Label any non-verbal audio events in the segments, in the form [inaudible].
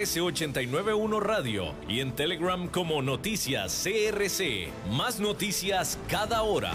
S891 Radio y en Telegram como Noticias CRC. Más noticias cada hora.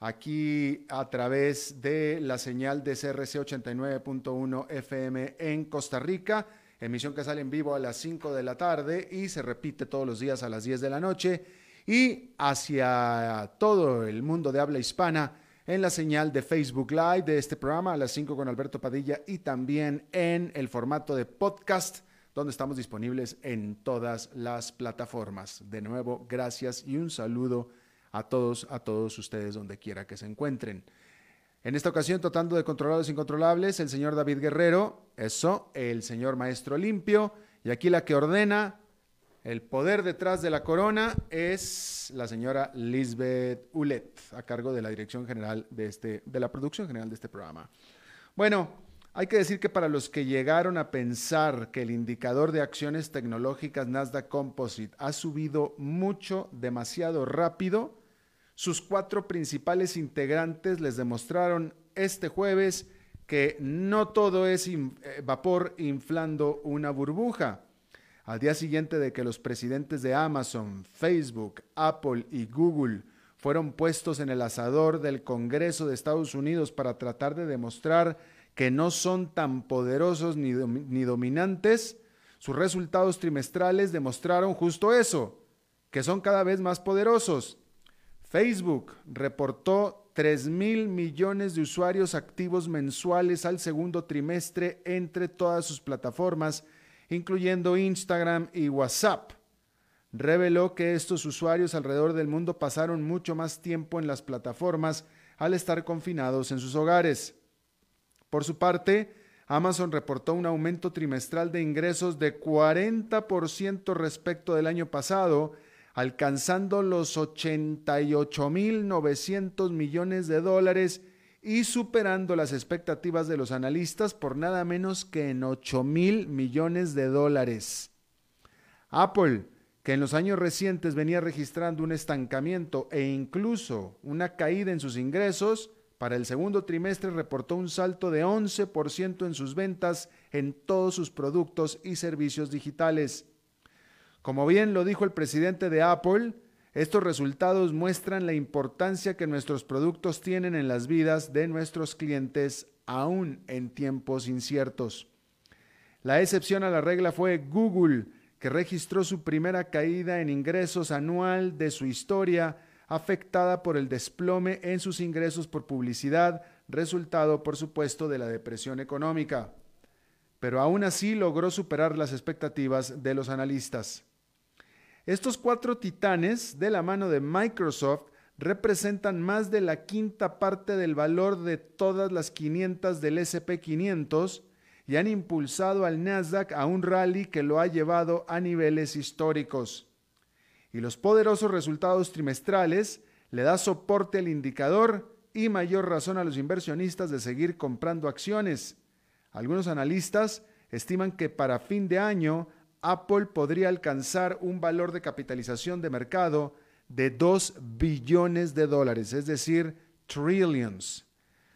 aquí a través de la señal de CRC 89.1 FM en Costa Rica. Emisión que sale en vivo a las 5 de la tarde y se repite todos los días a las 10 de la noche. Y hacia todo el mundo de habla hispana en la señal de Facebook Live de este programa a las 5 con Alberto Padilla y también en el formato de podcast donde estamos disponibles en todas las plataformas. De nuevo, gracias y un saludo a todos, a todos ustedes donde quiera que se encuentren. En esta ocasión, tratando de controlar los incontrolables, el señor David Guerrero, eso, el señor Maestro Limpio, y aquí la que ordena el poder detrás de la corona es la señora Lisbeth Ulet, a cargo de la dirección general de este, de la producción general de este programa. Bueno, hay que decir que para los que llegaron a pensar que el indicador de acciones tecnológicas Nasdaq Composite ha subido mucho, demasiado rápido, sus cuatro principales integrantes les demostraron este jueves que no todo es eh, vapor inflando una burbuja. Al día siguiente de que los presidentes de Amazon, Facebook, Apple y Google fueron puestos en el asador del Congreso de Estados Unidos para tratar de demostrar que no son tan poderosos ni, ni dominantes, sus resultados trimestrales demostraron justo eso, que son cada vez más poderosos. Facebook reportó 3 mil millones de usuarios activos mensuales al segundo trimestre entre todas sus plataformas, incluyendo Instagram y WhatsApp. Reveló que estos usuarios alrededor del mundo pasaron mucho más tiempo en las plataformas al estar confinados en sus hogares. Por su parte, Amazon reportó un aumento trimestral de ingresos de 40% respecto del año pasado, alcanzando los 88.900 millones de dólares y superando las expectativas de los analistas por nada menos que en 8 mil millones de dólares. Apple, que en los años recientes venía registrando un estancamiento e incluso una caída en sus ingresos, para el segundo trimestre reportó un salto de 11% en sus ventas en todos sus productos y servicios digitales. Como bien lo dijo el presidente de Apple, estos resultados muestran la importancia que nuestros productos tienen en las vidas de nuestros clientes aún en tiempos inciertos. La excepción a la regla fue Google, que registró su primera caída en ingresos anual de su historia afectada por el desplome en sus ingresos por publicidad, resultado, por supuesto, de la depresión económica. Pero aún así logró superar las expectativas de los analistas. Estos cuatro titanes, de la mano de Microsoft, representan más de la quinta parte del valor de todas las 500 del SP500 y han impulsado al Nasdaq a un rally que lo ha llevado a niveles históricos y los poderosos resultados trimestrales le da soporte al indicador y mayor razón a los inversionistas de seguir comprando acciones. Algunos analistas estiman que para fin de año Apple podría alcanzar un valor de capitalización de mercado de 2 billones de dólares, es decir, trillions.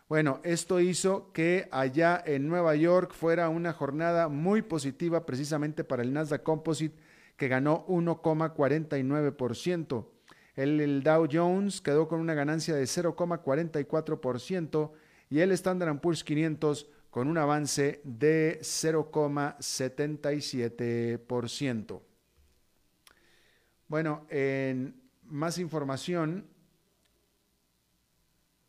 Bueno, esto hizo que allá en Nueva York fuera una jornada muy positiva precisamente para el Nasdaq Composite que ganó 1,49%. El, el, Dow Jones quedó con una ganancia de 0,44% y el Standard Poor's 500 con un avance de 0,77%. Bueno, en más información,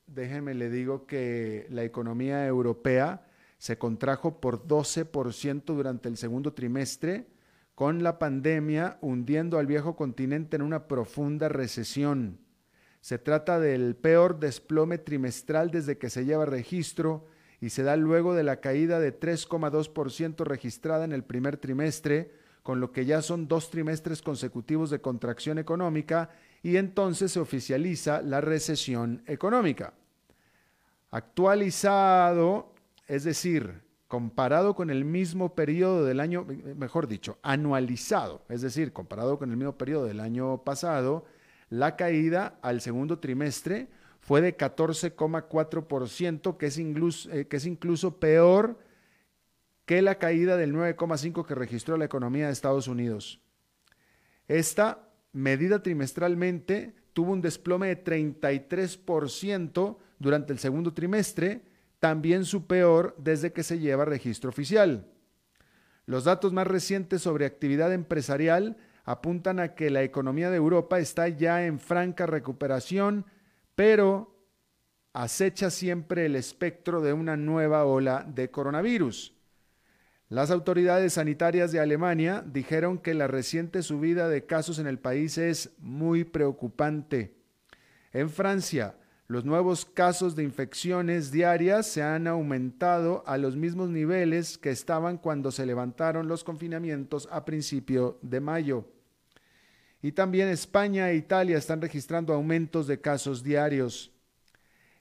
déjeme le digo que la economía europea se contrajo por 12% durante el segundo trimestre, con la pandemia hundiendo al viejo continente en una profunda recesión. Se trata del peor desplome trimestral desde que se lleva registro y se da luego de la caída de 3,2% registrada en el primer trimestre, con lo que ya son dos trimestres consecutivos de contracción económica y entonces se oficializa la recesión económica. Actualizado, es decir, comparado con el mismo periodo del año, mejor dicho, anualizado, es decir, comparado con el mismo periodo del año pasado, la caída al segundo trimestre fue de 14,4%, que, es incluso, eh, que es incluso peor que la caída del 9,5% que registró la economía de Estados Unidos. Esta medida trimestralmente tuvo un desplome de 33% durante el segundo trimestre, también su peor desde que se lleva registro oficial. Los datos más recientes sobre actividad empresarial apuntan a que la economía de Europa está ya en franca recuperación pero acecha siempre el espectro de una nueva ola de coronavirus. Las autoridades sanitarias de Alemania dijeron que la reciente subida de casos en el país es muy preocupante. En Francia, los nuevos casos de infecciones diarias se han aumentado a los mismos niveles que estaban cuando se levantaron los confinamientos a principio de mayo. Y también España e Italia están registrando aumentos de casos diarios.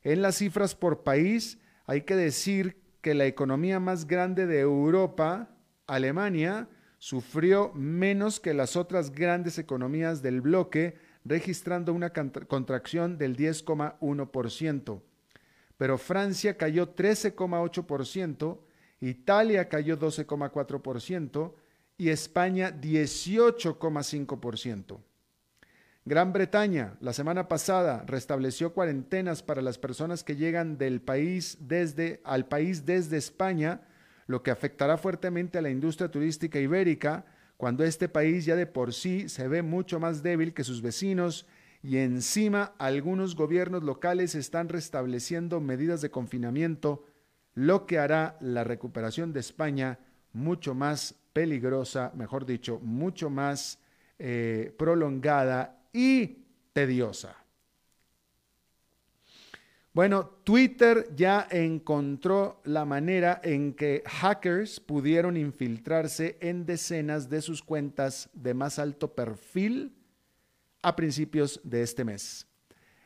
En las cifras por país, hay que decir que la economía más grande de Europa, Alemania, sufrió menos que las otras grandes economías del bloque, registrando una contracción del 10,1%. Pero Francia cayó 13,8%, Italia cayó 12,4%, y España 18,5%. Gran Bretaña la semana pasada restableció cuarentenas para las personas que llegan del país desde al país desde España, lo que afectará fuertemente a la industria turística ibérica cuando este país ya de por sí se ve mucho más débil que sus vecinos y encima algunos gobiernos locales están restableciendo medidas de confinamiento, lo que hará la recuperación de España mucho más peligrosa, mejor dicho, mucho más eh, prolongada y tediosa. Bueno, Twitter ya encontró la manera en que hackers pudieron infiltrarse en decenas de sus cuentas de más alto perfil a principios de este mes.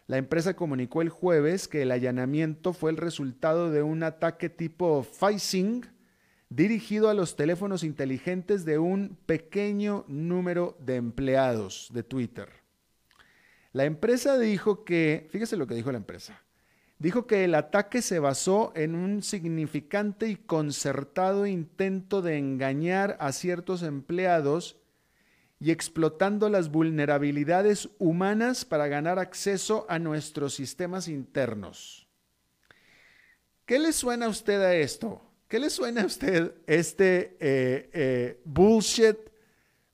La empresa comunicó el jueves que el allanamiento fue el resultado de un ataque tipo phishing dirigido a los teléfonos inteligentes de un pequeño número de empleados de Twitter. La empresa dijo que, fíjese lo que dijo la empresa, dijo que el ataque se basó en un significante y concertado intento de engañar a ciertos empleados y explotando las vulnerabilidades humanas para ganar acceso a nuestros sistemas internos. ¿Qué le suena a usted a esto? ¿Qué le suena a usted este eh, eh, bullshit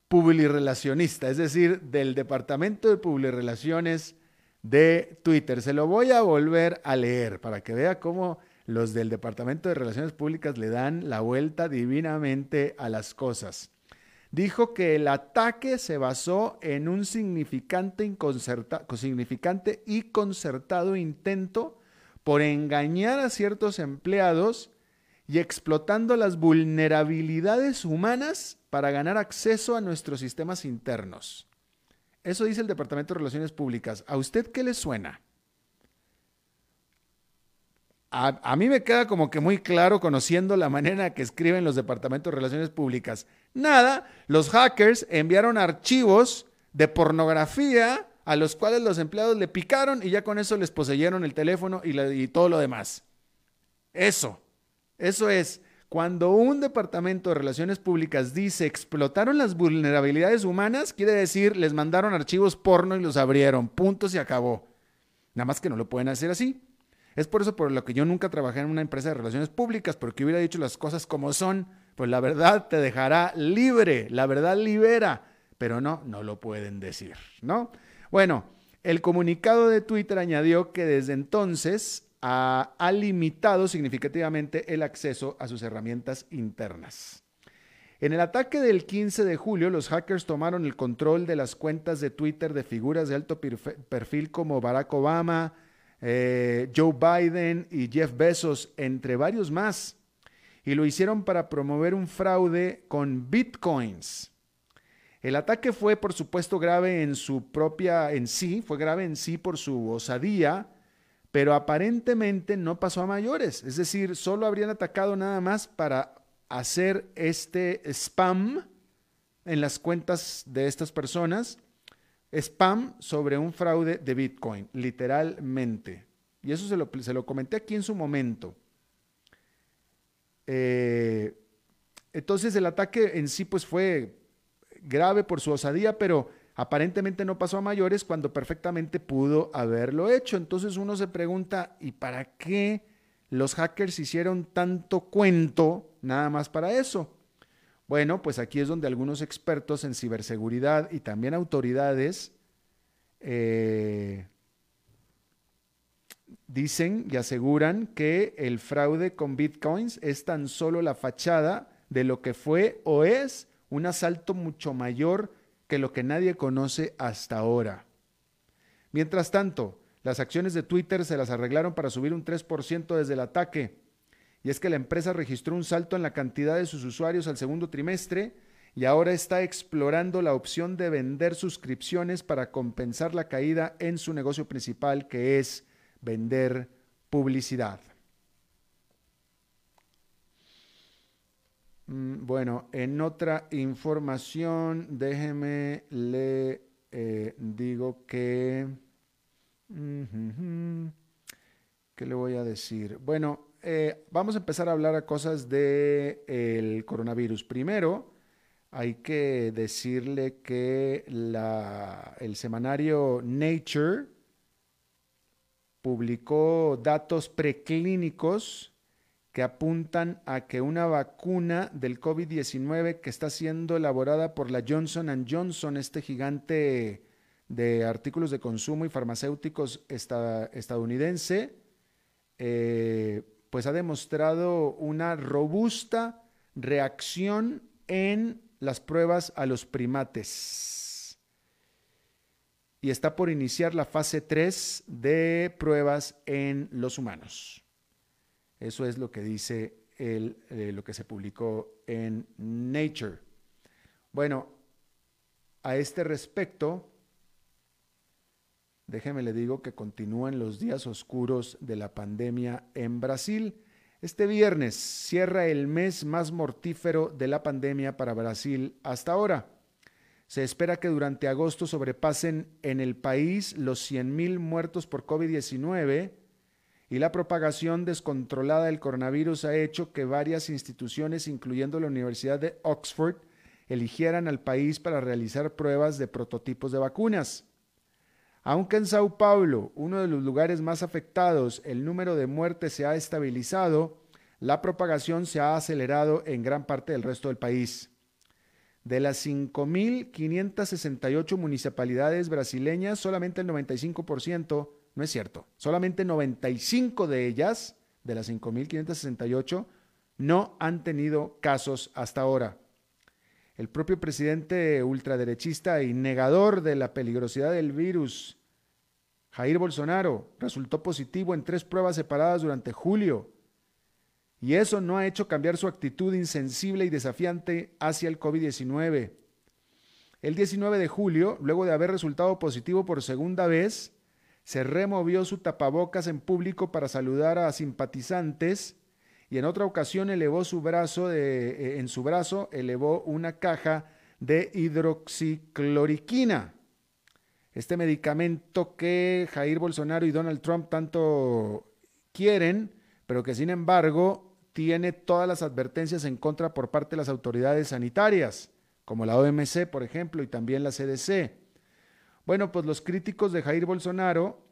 publirelacionista? Es decir, del departamento de publirelaciones de Twitter. Se lo voy a volver a leer para que vea cómo los del departamento de relaciones públicas le dan la vuelta divinamente a las cosas. Dijo que el ataque se basó en un significante, significante y concertado intento por engañar a ciertos empleados y explotando las vulnerabilidades humanas para ganar acceso a nuestros sistemas internos. Eso dice el Departamento de Relaciones Públicas. ¿A usted qué le suena? A, mí me queda como que muy claro conociendo la manera que escriben los departamentos de relaciones públicas. Nada, los hackers enviaron archivos de pornografía a los cuales los empleados le picaron y ya con eso les poseyeron el teléfono y todo lo demás. Eso, eso es. Cuando un departamento de relaciones públicas dice explotaron las vulnerabilidades humanas, quiere decir les mandaron archivos porno y los abrieron. Punto, se acabó. Nada más que no lo pueden hacer así. Es por eso por lo que yo nunca trabajé en una empresa de relaciones públicas, porque hubiera dicho las cosas como son, pues la verdad te dejará libre, la verdad libera, pero no, no lo pueden decir, ¿no? Bueno, el comunicado de Twitter añadió que desde entonces ha, limitado significativamente el acceso a sus herramientas internas. En el ataque del 15 de julio, los hackers tomaron el control de las cuentas de Twitter de figuras de alto perfil como Barack Obama, eh, Joe Biden y Jeff Bezos, entre varios más. Y lo hicieron para promover un fraude con bitcoins. El ataque fue, por supuesto, grave en su propia, en sí, fue grave en sí por su osadía, pero aparentemente no pasó a mayores. Es decir, solo habrían atacado nada más para hacer este spam en las cuentas de estas personas. Spam sobre un fraude de Bitcoin, literalmente. Y eso se lo, se lo comenté aquí en su momento. Eh, entonces el ataque en sí pues fue grave por su osadía, pero Aparentemente no pasó a mayores cuando perfectamente pudo haberlo hecho. Entonces uno se pregunta, ¿y para qué los hackers hicieron tanto cuento nada más para eso? Bueno, pues aquí es donde algunos expertos en ciberseguridad y también autoridades eh, dicen y aseguran que el fraude con bitcoins es tan solo la fachada de lo que fue o es un asalto mucho mayor que lo que nadie conoce hasta ahora. Mientras tanto, las acciones de Twitter se las arreglaron para subir un 3% desde el ataque. Y es que la empresa registró un salto en la cantidad de sus usuarios al segundo trimestre y ahora está explorando la opción de vender suscripciones para compensar la caída en su negocio principal, que es vender publicidad. Mm, bueno, en otra información, déjeme le eh, digo que... ¿Qué le voy a decir? Bueno, eh, vamos a empezar a hablar a cosas del el coronavirus. Primero, hay que decirle que la, el semanario Nature publicó datos preclínicos que apuntan a que una vacuna del COVID-19 que está siendo elaborada por la Johnson Johnson, este gigante de artículos de consumo y farmacéuticos estadounidense, eh, pues ha demostrado una robusta reacción en las pruebas a los primates. Y está por iniciar la fase 3 de pruebas en los humanos. Eso es lo que dice eh, lo que se publicó en Nature. Bueno, a este respecto, déjeme le digo que continúan los días oscuros de la pandemia en Brasil. Este viernes cierra el mes más mortífero de la pandemia para Brasil hasta ahora. Se espera que durante agosto sobrepasen en el país los 100.000 muertos por COVID-19 y la propagación descontrolada del coronavirus ha hecho que varias instituciones, incluyendo la Universidad de Oxford, eligieran al país para realizar pruebas de prototipos de vacunas. Aunque en Sao Paulo, uno de los lugares más afectados, el número de muertes se ha estabilizado, la propagación se ha acelerado en gran parte del resto del país. De las 5.568 municipalidades brasileñas, solamente el 95% no es cierto. Solamente 95 de ellas, de las 5.568, no han tenido casos hasta ahora. El propio presidente ultraderechista y negador de la peligrosidad del virus, Jair Bolsonaro, resultó positivo en tres pruebas separadas durante julio. Y eso no ha hecho cambiar su actitud insensible y desafiante hacia el COVID-19. El 19 de julio, luego de haber resultado positivo por segunda vez, se removió su tapabocas en público para saludar a simpatizantes y en otra ocasión elevó su brazo de, eh, en su brazo elevó una caja de hidroxicloriquina. Este medicamento que Jair Bolsonaro y Donald Trump tanto quieren pero que sin embargo tiene todas las advertencias en contra por parte de las autoridades sanitarias, como la OMC, por ejemplo, y también la CDC. Bueno, pues los críticos de Jair Bolsonaro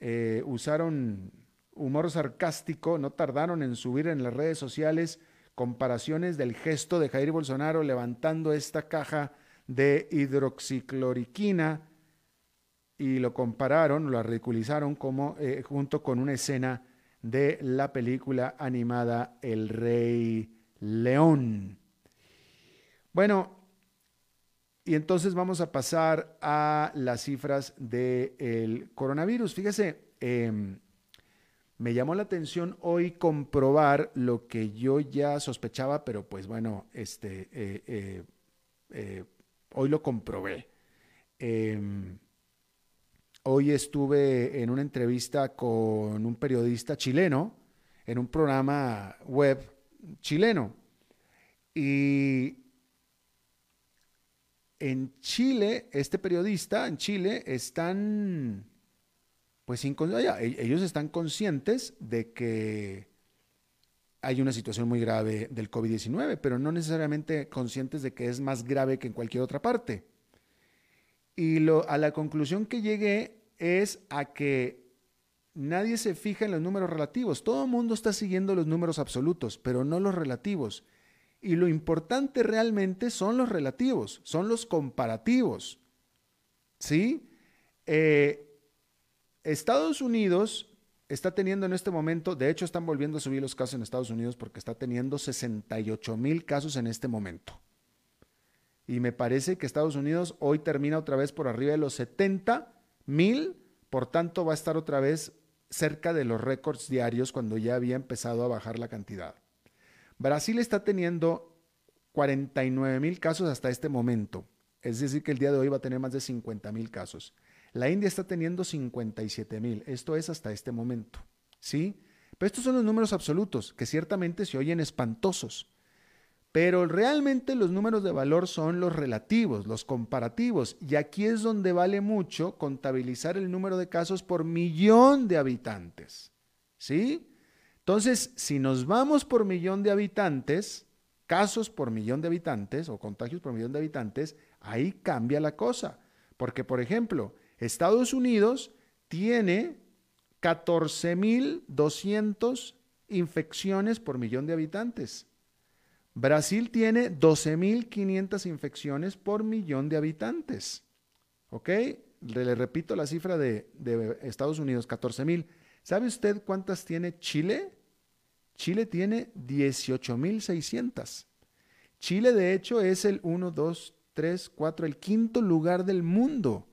eh, usaron humor sarcástico, no tardaron en subir en las redes sociales comparaciones del gesto de Jair Bolsonaro levantando esta caja de hidroxicloriquina y lo compararon, lo ridiculizaron como eh, junto con una escena de la película animada El Rey León. Bueno, y entonces vamos a pasar a las cifras del coronavirus. Fíjese, em, me llamó la atención hoy comprobar lo que yo ya sospechaba, pero pues bueno, este, eh, eh, eh, hoy lo comprobé. Em, hoy estuve en una entrevista con un periodista chileno, en un programa web chileno. Y en Chile, este periodista en Chile están pues e-, ellos están conscientes de que hay una situación muy grave del COVID-19, pero no necesariamente conscientes de que es más grave que en cualquier otra parte. Y a la conclusión que llegué es a que nadie se fija en los números relativos. Todo el mundo está siguiendo los números absolutos, pero no los relativos. Y lo importante realmente son los relativos, son los comparativos. ¿Sí? Eh, Estados Unidos está teniendo en este momento, de hecho están volviendo a subir los casos en Estados Unidos porque está teniendo 68 mil casos en este momento. Y me parece que Estados Unidos hoy termina otra vez por arriba de los 70 mil, por tanto va a estar otra vez cerca de los récords diarios cuando ya había empezado a bajar la cantidad. Brasil está teniendo 49 mil casos hasta este momento, es decir, que el día de hoy va a tener más de 50 mil casos. La India está teniendo 57 mil. Esto es hasta este momento. ¿Sí? Pero estos son los números absolutos, que ciertamente se oyen espantosos. Pero realmente los números de valor son los relativos, los comparativos. Y aquí es donde vale mucho contabilizar el número de casos por millón de habitantes. ¿Sí? Entonces, si nos vamos por millón de habitantes, casos por millón de habitantes o contagios por millón de habitantes, ahí cambia la cosa. Porque, por ejemplo, Estados Unidos tiene 14.200 infecciones por millón de habitantes. Brasil tiene 12.500 infecciones por millón de habitantes. ¿Ok? Le, repito la cifra de, de Estados Unidos, 14.000. ¿Sabe usted cuántas tiene Chile? Chile tiene 18.600. Chile, de hecho, es el 1, 2, 3, 4, el quinto lugar del mundo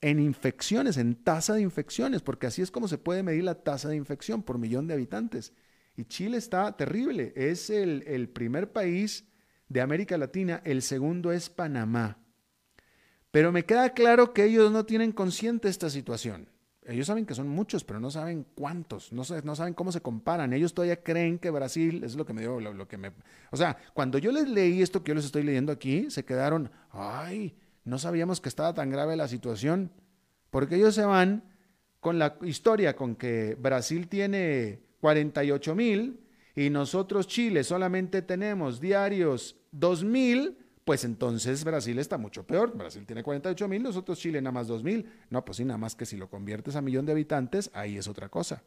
en infecciones, en tasa de infecciones, porque así es como se puede medir la tasa de infección por millón de habitantes. Y Chile está terrible, es el, primer país de América Latina, el segundo es Panamá. Pero me queda claro que ellos no tienen consciente esta situación. Ellos saben que son muchos, pero no saben cuántos, no, saben cómo se comparan. Ellos todavía creen que Brasil es lo que me dio, lo, lo, que me... O sea, cuando yo les leí esto que yo les estoy leyendo aquí, se quedaron, ay, no sabíamos que estaba tan grave la situación, porque ellos se van con la historia con que Brasil tiene 48 mil y nosotros Chile solamente tenemos diarios 2 mil, pues entonces Brasil está mucho peor. Brasil tiene 48 mil, nosotros Chile nada más 2 mil. No, pues sí, nada más que si lo conviertes a millón de habitantes, ahí es otra cosa.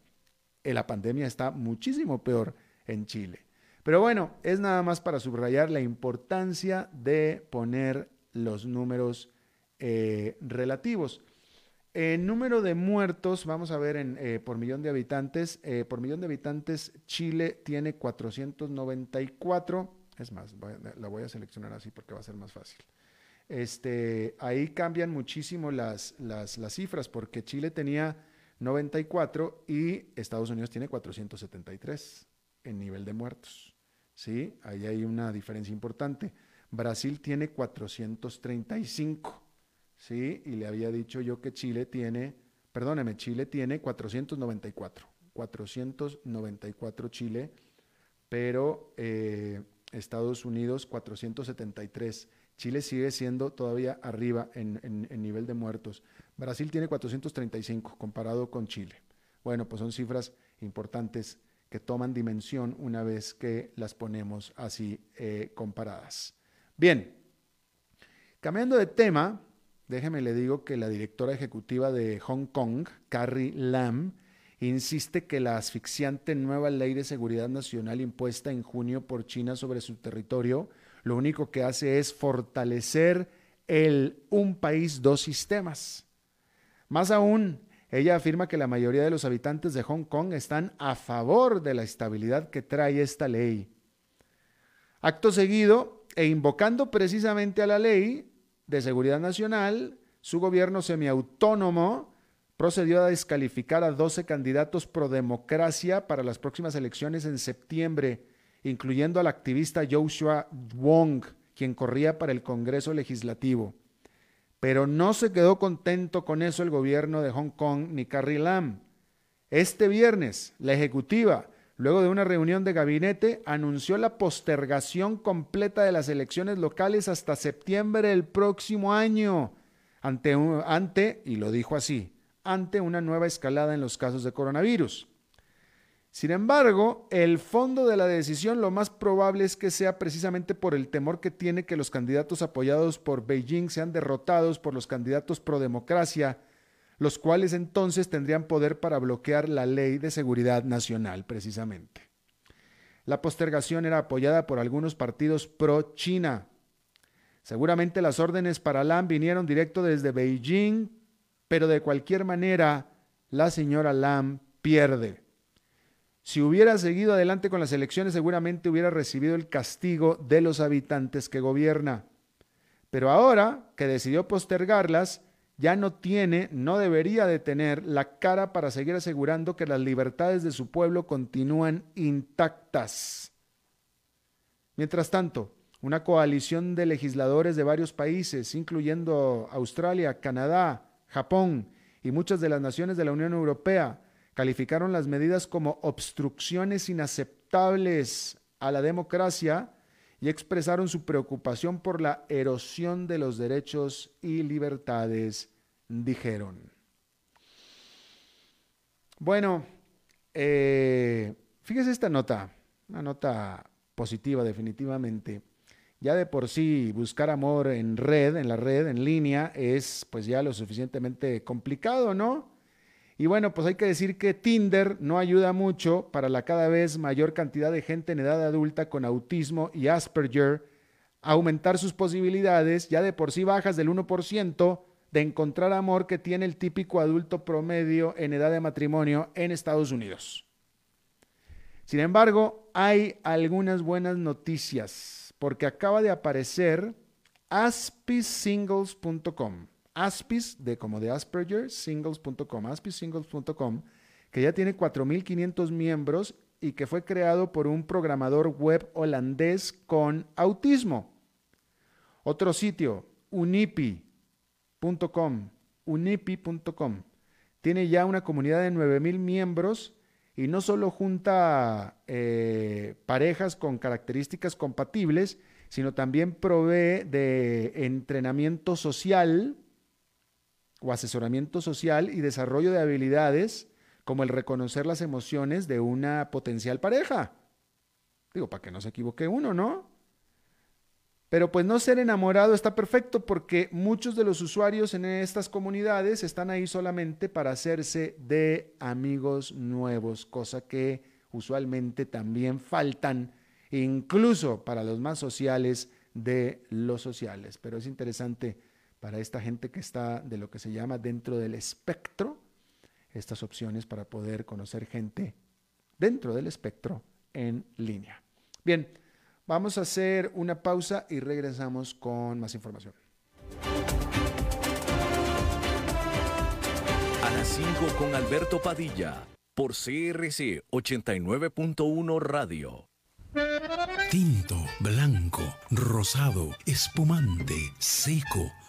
Eh, la pandemia está muchísimo peor en Chile. Pero bueno, es nada más para subrayar la importancia de poner los números eh, relativos. En número de muertos, vamos a ver en, eh, por millón de habitantes. Por millón de habitantes, Chile tiene 494. Es más, la voy a seleccionar así porque va a ser más fácil. Este, ahí cambian muchísimo las, las, las cifras porque Chile tenía 94 y Estados Unidos tiene 473 en nivel de muertos. ¿Sí? Ahí hay una diferencia importante. Brasil tiene 435, ¿sí? Y le había dicho yo que Chile tiene, perdóneme, Chile tiene 494, 494 Chile, pero eh, Estados Unidos 473. Chile sigue siendo todavía arriba en, en, nivel de muertos. Brasil tiene 435 comparado con Chile. Bueno, pues son cifras importantes que toman dimensión una vez que las ponemos así eh, comparadas. Bien, cambiando de tema, déjeme le digo que la directora ejecutiva de Hong Kong, Carrie Lam, insiste que la asfixiante nueva ley de seguridad nacional impuesta en junio por China sobre su territorio lo único que hace es fortalecer el un país, dos sistemas. Más aún, ella afirma que la mayoría de los habitantes de Hong Kong están a favor de la estabilidad que trae esta ley. Acto seguido, e invocando precisamente a la ley de seguridad nacional, su gobierno semiautónomo procedió a descalificar a 12 candidatos pro democracia para las próximas elecciones en septiembre, incluyendo al activista Joshua Wong, quien corría para el Congreso Legislativo. Pero no se quedó contento con eso el gobierno de Hong Kong ni Carrie Lam. Este viernes, la ejecutiva, luego de una reunión de gabinete, anunció la postergación completa de las elecciones locales hasta septiembre del próximo año, ante, ante y lo dijo así, ante una nueva escalada en los casos de coronavirus. Sin embargo, el fondo de la decisión lo más probable es que sea precisamente por el temor que tiene que los candidatos apoyados por Beijing sean derrotados por los candidatos pro democracia, los cuales entonces tendrían poder para bloquear la ley de seguridad nacional, precisamente. La postergación era apoyada por algunos partidos pro China. Seguramente las órdenes para Lam vinieron directo desde Beijing, pero de cualquier manera, la señora Lam pierde. Si hubiera seguido adelante con las elecciones, seguramente hubiera recibido el castigo de los habitantes que gobierna. Pero ahora que decidió postergarlas, ya no tiene, no debería de tener la cara para seguir asegurando que las libertades de su pueblo continúan intactas. Mientras tanto, una coalición de legisladores de varios países, incluyendo Australia, Canadá, Japón y muchas de las naciones de la Unión Europea, calificaron las medidas como obstrucciones inaceptables a la democracia y expresaron su preocupación por la erosión de los derechos y libertades, dijeron. Bueno, eh, fíjese esta nota, una nota positiva definitivamente. Ya de por sí buscar amor en red, en la red, en línea, es pues ya lo suficientemente complicado, ¿no? Y bueno, pues hay que decir que Tinder no ayuda mucho para la cada vez mayor cantidad de gente en edad adulta con autismo y Asperger aumentar sus posibilidades, ya de por sí bajas del 1%, de encontrar amor que tiene el típico adulto promedio en edad de matrimonio en Estados Unidos. Sin embargo, hay algunas buenas noticias, porque acaba de aparecer aspisingles.com Aspis, de como de Asperger, singles.com, aspissingles.com, que ya tiene 4.500 miembros y que fue creado por un programador web holandés con autismo. Otro sitio, unipi.com, unipi.com. Tiene ya una comunidad de 9.000 miembros y no solo junta eh, parejas con características compatibles, sino también provee de entrenamiento social o asesoramiento social y desarrollo de habilidades como el reconocer las emociones de una potencial pareja. Digo, para que no se equivoque uno, ¿no? Pero pues no ser enamorado está perfecto porque muchos de los usuarios en estas comunidades están ahí solamente para hacerse de amigos nuevos, cosa que usualmente también faltan, incluso para los más sociales de los sociales. Pero es interesante para esta gente que está de lo que se llama dentro del espectro, estas opciones para poder conocer gente dentro del espectro en línea. Bien, vamos a hacer una pausa y regresamos con más información. A las 5 con Alberto Padilla, por CRC 89.1 Radio. Tinto, blanco, rosado, espumante, seco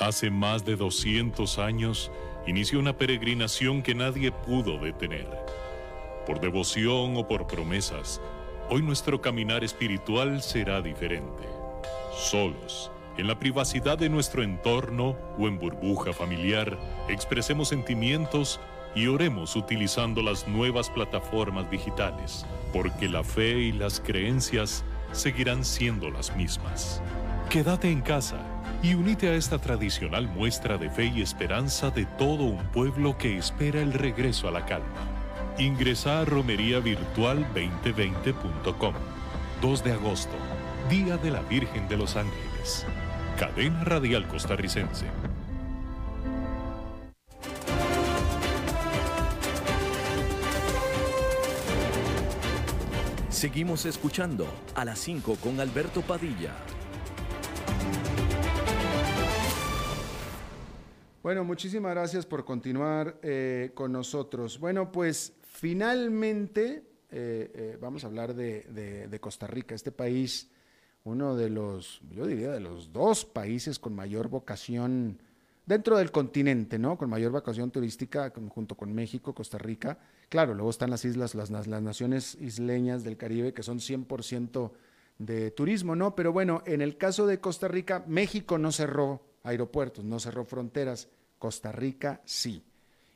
Hace más de 200 años inició una peregrinación que nadie pudo detener. Por devoción o por promesas, hoy nuestro caminar espiritual será diferente. Solos, en la privacidad de nuestro entorno o en burbuja familiar, expresemos sentimientos y oremos utilizando las nuevas plataformas digitales, porque la fe y las creencias seguirán siendo las mismas. Quédate en casa y unite a esta tradicional muestra de fe y esperanza de todo un pueblo que espera el regreso a la calma. Ingresa a romeriavirtual2020.com. 2 de agosto, Día de la Virgen de los Ángeles. Cadena Radial Costarricense. Seguimos escuchando a las 5 con Alberto Padilla. Bueno, muchísimas gracias por continuar eh, con nosotros. Bueno, pues finalmente eh, eh, vamos a hablar de, Costa Rica, este país, uno de los, yo diría, de los dos países con mayor vocación dentro del continente, ¿no? Con mayor vocación turística, junto con México, Costa Rica. Claro, luego están las islas, las, naciones isleñas del Caribe, que son 100% de turismo, ¿no? Pero bueno, en el caso de Costa Rica, México no cerró aeropuertos, no cerró fronteras. Costa Rica sí.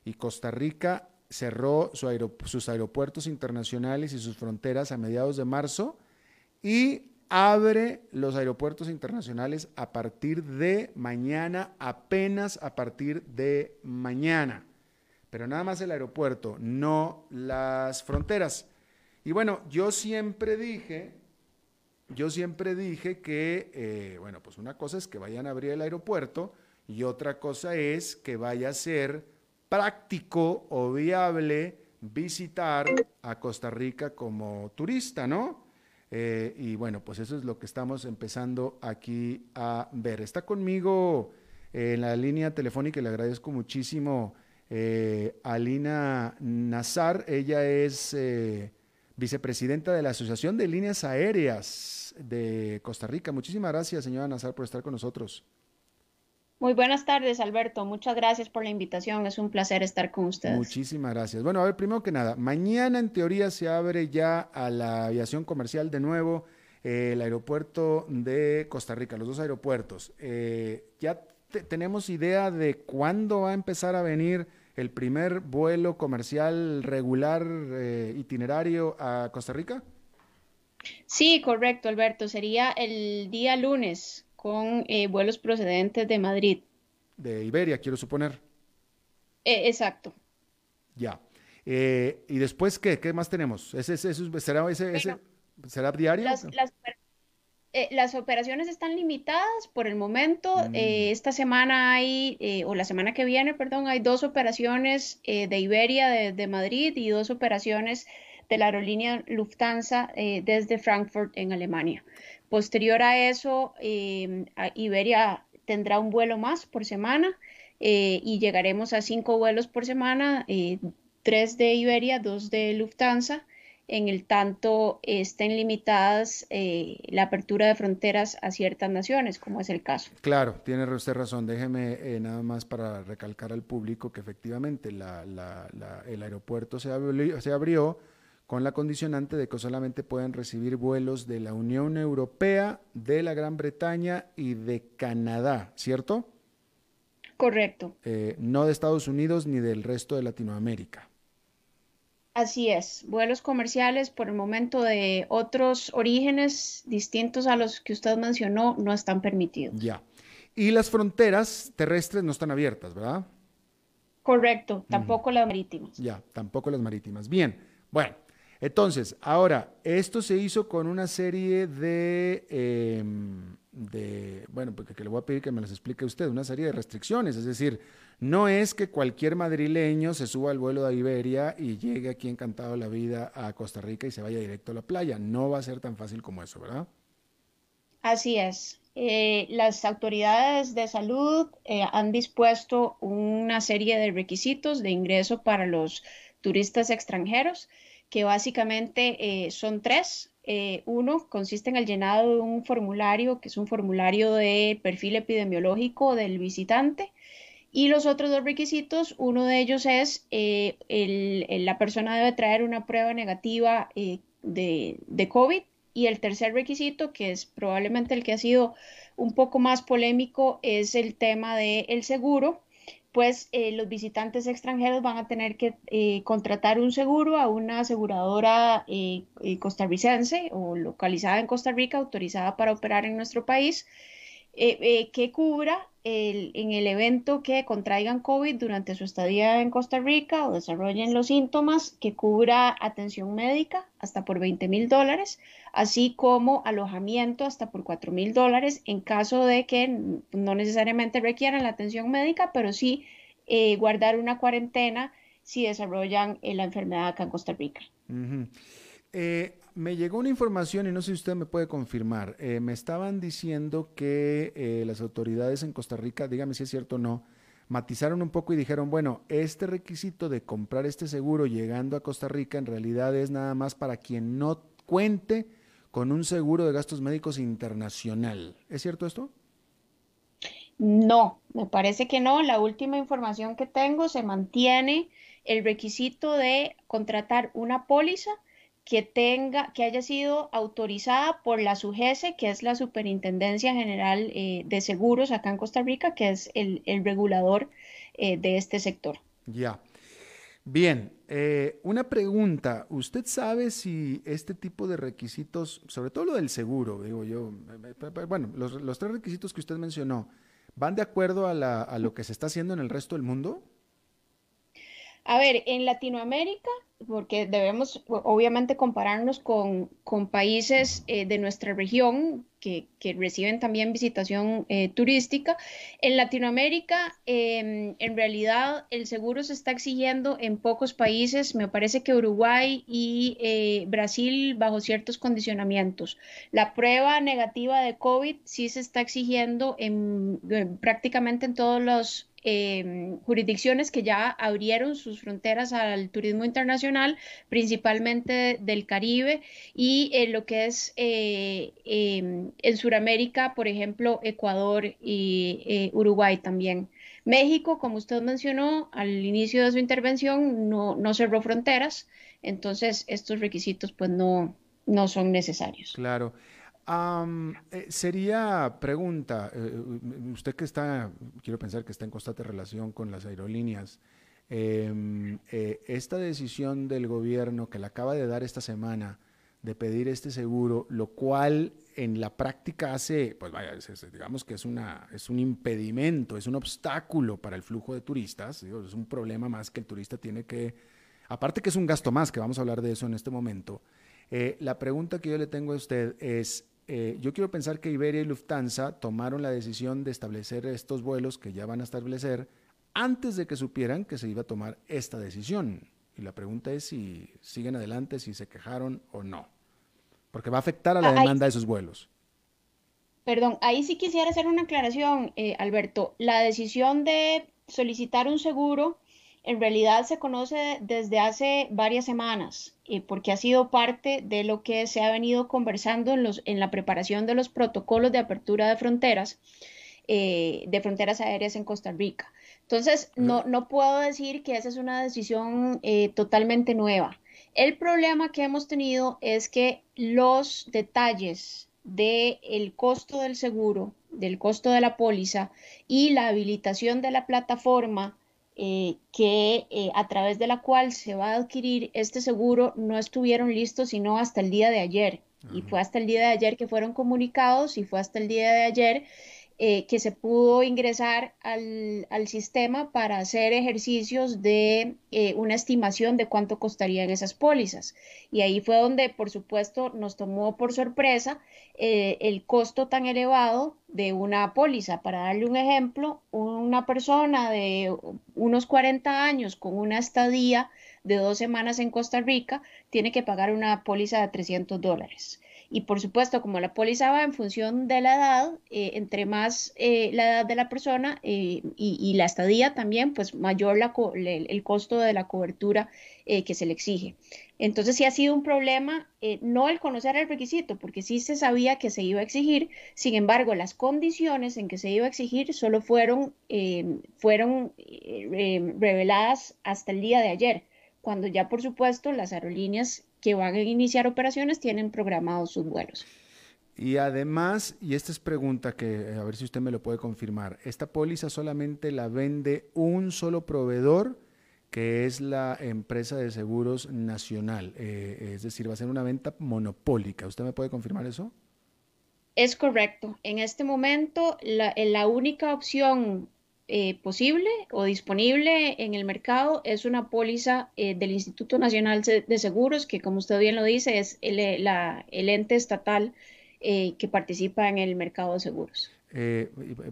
Y Costa Rica cerró sus aeropuertos internacionales y sus fronteras a mediados de marzo y abre los aeropuertos internacionales a partir de mañana, apenas a partir de mañana. Pero nada más el aeropuerto, no las fronteras. Y bueno, yo siempre dije, yo siempre dije que, eh, bueno, pues una cosa es que vayan a abrir el aeropuerto, y otra cosa es que vaya a ser práctico o viable visitar a Costa Rica como turista, ¿no? Eh, y bueno, pues eso es lo que estamos empezando aquí a ver. Está conmigo en la línea telefónica y le agradezco muchísimo eh, Alina Nazar. Ella es eh, vicepresidenta de la Asociación de Líneas Aéreas de Costa Rica. Muchísimas gracias, señora Nazar, por estar con nosotros. Muy buenas tardes, Alberto. Muchas gracias por la invitación. Es un placer estar con ustedes. Muchísimas gracias. Bueno, a ver, primero que nada, mañana en teoría se abre ya a la aviación comercial de nuevo eh, el aeropuerto de Costa Rica, los dos aeropuertos. Eh, ¿Ya tenemos idea de cuándo va a empezar a venir el primer vuelo comercial regular eh, itinerario a Costa Rica? Sí, correcto, Alberto. Sería el día lunes con eh, vuelos procedentes de Madrid. De Iberia, quiero suponer. Eh, exacto. Ya. Eh, ¿Y después qué? ¿Qué más tenemos? ¿Ese, ese, será, ese, ¿Será diario? Las, operaciones están limitadas por el momento. Mm. esta semana hay, o la semana que viene, perdón, hay dos operaciones de Iberia de, de, Madrid y dos operaciones de la aerolínea Lufthansa desde Frankfurt en Alemania. Posterior a eso, em, Iberia tendrá un vuelo más por semana eh, y llegaremos a cinco vuelos por semana, eh, tres de Iberia, dos de Lufthansa, en el tanto estén limitadas eh, la apertura de fronteras a ciertas naciones, como es el caso. Claro, tiene usted razón. Déjeme nada más para recalcar al público que efectivamente el aeropuerto se abrió con la condicionante de que solamente pueden recibir vuelos de la Unión Europea, de la Gran Bretaña y de Canadá, ¿cierto? Correcto. Eh, no de Estados Unidos ni del resto de Latinoamérica. Así es, vuelos comerciales por el momento de otros orígenes distintos a los que usted mencionó no están permitidos. Ya. Y las fronteras terrestres no están abiertas, ¿verdad? Correcto, tampoco las marítimas. Ya, tampoco las marítimas. Bien, bueno, entonces, ahora, esto se hizo con una serie de, em, bueno, porque le voy a pedir que me las explique usted, una serie de restricciones. Es decir, no es que cualquier madrileño se suba al vuelo de Iberia y llegue aquí encantado la vida a Costa Rica y se vaya directo a la playa. No va a ser tan fácil como eso, ¿verdad? Así es. Eh, las autoridades de salud eh, han dispuesto una serie de requisitos de ingreso para los turistas extranjeros, que básicamente eh, son tres. uno consiste en el llenado de un formulario, que es un formulario de perfil epidemiológico del visitante. Y los otros dos requisitos, uno de ellos es la persona debe traer una prueba negativa de COVID y el tercer requisito, que es probablemente el que ha sido un poco más polémico, es el tema del seguro pues eh, los visitantes extranjeros van a tener que eh, contratar un seguro a una aseguradora eh, costarricense o localizada en Costa Rica, autorizada para operar en nuestro país, que cubra en el evento que contraigan COVID durante su estadía en Costa Rica o desarrollen los síntomas, que cubra atención médica hasta por 20 mil dólares, así como alojamiento hasta por 4 mil dólares en caso de que no necesariamente requieran la atención médica, pero sí eh, guardar una cuarentena si desarrollan eh, la enfermedad acá en Costa Rica me llegó una información y no sé si usted me puede confirmar. Eh, me estaban diciendo que eh, las autoridades en Costa Rica, dígame si es cierto o no, matizaron un poco y dijeron, bueno, este requisito de comprar este seguro llegando a Costa Rica en realidad es nada más para quien no cuente con un seguro de gastos médicos internacional. ¿Es cierto esto? No, me parece que no. La última información que tengo se mantiene el requisito de contratar una póliza que tenga, que haya sido autorizada por la SUGESE, que es la Superintendencia General eh, de Seguros acá en Costa Rica, que es el, regulador eh, de este sector. Ya. Bien, eh, una pregunta. ¿Usted sabe si este tipo de requisitos, sobre todo lo del seguro, digo yo, bueno, los, tres requisitos que usted mencionó, ¿van de acuerdo a, a lo que se está haciendo en el resto del mundo? A ver, en Latinoamérica porque debemos obviamente compararnos con, países eh, de nuestra región que, reciben también visitación eh, turística. En Latinoamérica, em, en realidad, el seguro se está exigiendo en pocos países, me parece que Uruguay y eh, Brasil bajo ciertos condicionamientos. La prueba negativa de COVID sí se está exigiendo en prácticamente en todos los Em, jurisdicciones que ya abrieron sus fronteras al turismo internacional, principalmente del Caribe y lo que es eh, em, en Sudamérica, por ejemplo, Ecuador y eh, Uruguay también. México, como usted mencionó al inicio de su intervención, no, no cerró fronteras, entonces estos requisitos pues no, no son necesarios. Claro. Eh, sería pregunta, eh, usted que está, quiero pensar que está en constante relación con las aerolíneas, em, eh, esta decisión del gobierno que le acaba de dar esta semana de pedir este seguro, lo cual en la práctica hace, pues vaya, digamos que es, una, es un impedimento, es un obstáculo para el flujo de turistas, es un problema más que el turista tiene que, aparte que es un gasto más, que vamos a hablar de eso en este momento, la pregunta que yo le tengo a usted es, eh, yo quiero pensar que Iberia y Lufthansa tomaron la decisión de establecer estos vuelos que ya van a establecer antes de que supieran que se iba a tomar esta decisión. Y la pregunta es si siguen adelante, si se quejaron o no. Porque va a afectar a la ah, demanda de esos vuelos. Perdón, ahí sí quisiera hacer una aclaración, eh, Alberto. La decisión de solicitar un seguro en realidad se conoce desde hace varias semanas, eh, porque ha sido parte de lo que se ha venido conversando en, los, en la preparación de los protocolos de apertura de fronteras, eh, de fronteras aéreas en Costa Rica. Entonces, no, no puedo decir que esa es una decisión eh, totalmente nueva. El problema que hemos tenido es que los detalles del costo del seguro, del costo de la póliza y la habilitación de la plataforma eh, que eh, a través de la cual se va a adquirir este seguro no estuvieron listos sino hasta el día de ayer. Y fue hasta el día de ayer que fueron comunicados y fue hasta el día de ayer eh, que se pudo ingresar al, sistema para hacer ejercicios de eh, una estimación de cuánto costarían esas pólizas. Y ahí fue donde, por supuesto, nos tomó por sorpresa eh, el costo tan elevado de una póliza. Para darle un ejemplo, una persona de unos 40 años con una estadía de dos semanas en Costa Rica tiene que pagar una póliza de 300 dólares. Y por supuesto, como la póliza va en función de la edad, eh, entre más eh, la edad de la persona eh, y, la estadía también, pues mayor la el, costo de la cobertura que se le exige. Entonces sí ha sido un problema, no el conocer el requisito, porque sí se sabía que se iba a exigir, sin embargo, las condiciones en que se iba a exigir solo fueron, fueron reveladas hasta el día de ayer, cuando ya por supuesto las aerolíneas que van a iniciar operaciones tienen programados sus vuelos. Y además, y esta es pregunta que eh, a ver si usted me lo puede confirmar, ¿esta póliza solamente la vende un solo proveedor, que es la empresa de seguros nacional? Eh, es decir, va a ser una venta monopólica. ¿Usted me puede confirmar eso? Es correcto. En este momento, la, la única opción eh, posible o disponible en el mercado es una póliza eh, del Instituto Nacional de Seguros, que como usted bien lo dice, es el, eh, el ente estatal que participa en el mercado de seguros.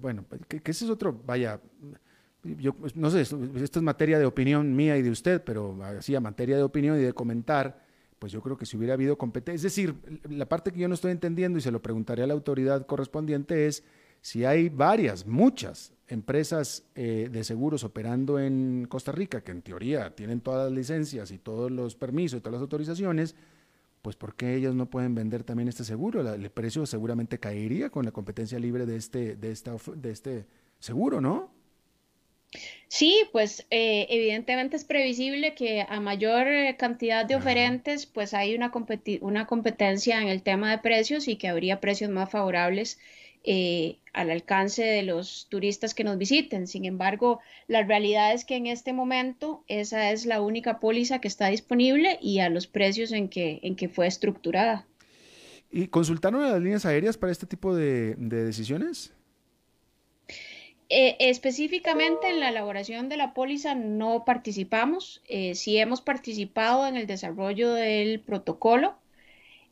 bueno, que, ese es otro, vaya, yo pues, no sé, esto es materia de opinión mía y de usted, pero así a materia de opinión y de comentar, pues yo creo que si hubiera habido competencia, es decir, la parte que yo no estoy entendiendo y se lo preguntaré a la autoridad correspondiente es si hay varias, muchas empresas eh, de seguros operando en Costa Rica, que en teoría tienen todas las licencias y todos los permisos y todas las autorizaciones, pues ¿por qué ellas no pueden vender también este seguro? el precio seguramente caería con la competencia libre de este, de esta, de este seguro, ¿no? Sí, pues eh, evidentemente es previsible que a mayor eh, cantidad de oferentes, pues hay una, una competencia en el tema de precios y que habría precios más favorables eh, al alcance de los turistas que nos visiten. Sin embargo, la realidad es que en este momento esa es la única póliza que está disponible y a los precios en que, en que fue estructurada. ¿Y consultaron a las líneas aéreas para este tipo de, decisiones? Eh, específicamente en la elaboración de la póliza no participamos, eh, sí hemos participado en el desarrollo del protocolo,